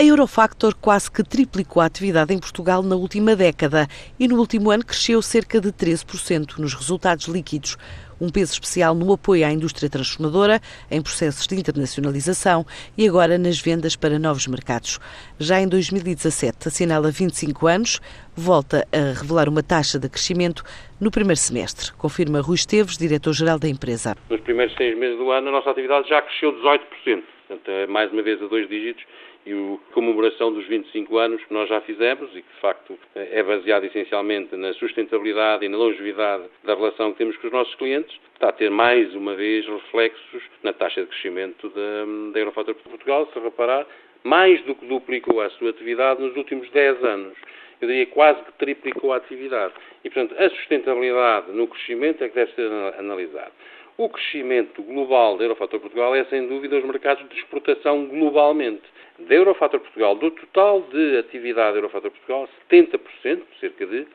A Eurofactor quase que triplicou a atividade em Portugal na última década e no último ano cresceu cerca de 13% nos resultados líquidos. Um peso especial no apoio à indústria transformadora, em processos de internacionalização e agora nas vendas para novos mercados. Já em 2017 assinala 25 anos, volta a revelar uma taxa de crescimento no primeiro semestre, confirma Rui Esteves, diretor-geral da empresa. Nos primeiros seis meses do ano a nossa atividade já cresceu 18%, portanto é mais uma vez a dois dígitos e a comemoração dos 25 anos que nós já fizemos e que, de facto, é baseado essencialmente na sustentabilidade e na longevidade da relação que temos com os nossos clientes, está a ter mais uma vez reflexos na taxa de crescimento da, da Portugal, se reparar, mais do que duplicou a sua atividade nos últimos 10 anos. Eu diria quase que triplicou a atividade. E, portanto, a sustentabilidade no crescimento é que deve ser analisada. O crescimento global da Eurofator Portugal é, sem dúvida, os mercados de exportação globalmente. Da Eurofator Portugal, do total de atividade da Eurofator Portugal, 70%, cerca de,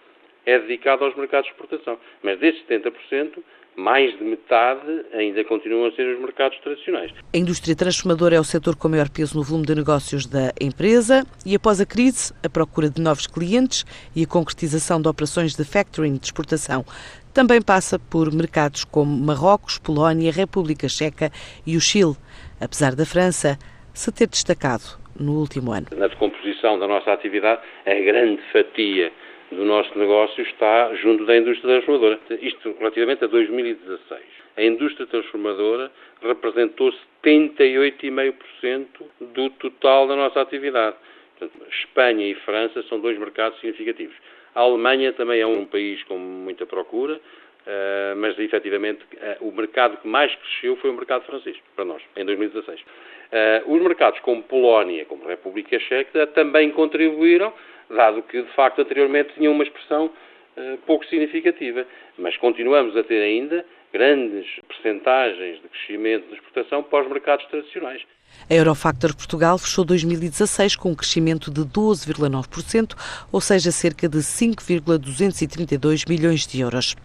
é dedicado aos mercados de exportação. Mas desses 70%, mais de metade ainda continuam a ser os mercados tradicionais. A indústria transformadora é o setor com maior peso no volume de negócios da empresa e, após a crise, a procura de novos clientes e a concretização de operações de factoring de exportação também passa por mercados como Marrocos, Polónia, República Checa e o Chile, apesar da França se ter destacado no último ano. Na decomposição da nossa atividade, a grande fatia do nosso negócio está junto da indústria transformadora. Isto relativamente a 2016. A indústria transformadora representou 78,5% do total da nossa atividade. Portanto, Espanha e França são dois mercados significativos. A Alemanha também é um país com muita procura, Uh, mas efetivamente uh, o mercado que mais cresceu foi o mercado francês, para nós, em 2016. Uh, eh, os mercados como Polónia, como República Checa, também contribuíram, dado que de facto anteriormente tinham uma expressão pouco significativa, mas continuamos a ter ainda grandes percentagens de crescimento de exportação para os mercados tradicionais. A Eurofactor Portugal fechou 2016 com um crescimento de 12,9%, ou seja, cerca de 5,232 milhões de euros.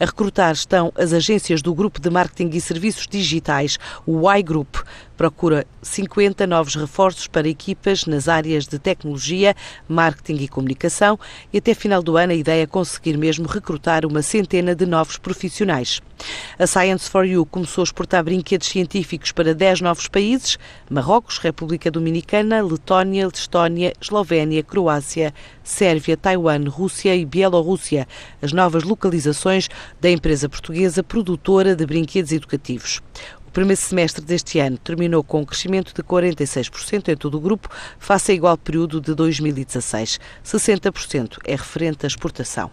A recrutar estão as agências do Grupo de Marketing e Serviços Digitais, o Y-Group. Procura 50 novos reforços para equipas nas áreas de tecnologia, marketing e comunicação e até final do ano a ideia é conseguir mesmo recrutar uma centena de novos profissionais. A Science for You começou a exportar brinquedos científicos para 10 novos países: Marrocos, República Dominicana, Letónia, Estónia, Eslovénia, Croácia, Sérvia, Taiwan, Rússia e Bielorrússia, as novas localizações da empresa portuguesa produtora de brinquedos educativos. O primeiro semestre deste ano terminou com um crescimento de 46% em todo o grupo, face a igual período de 2016. 60% é referente à exportação.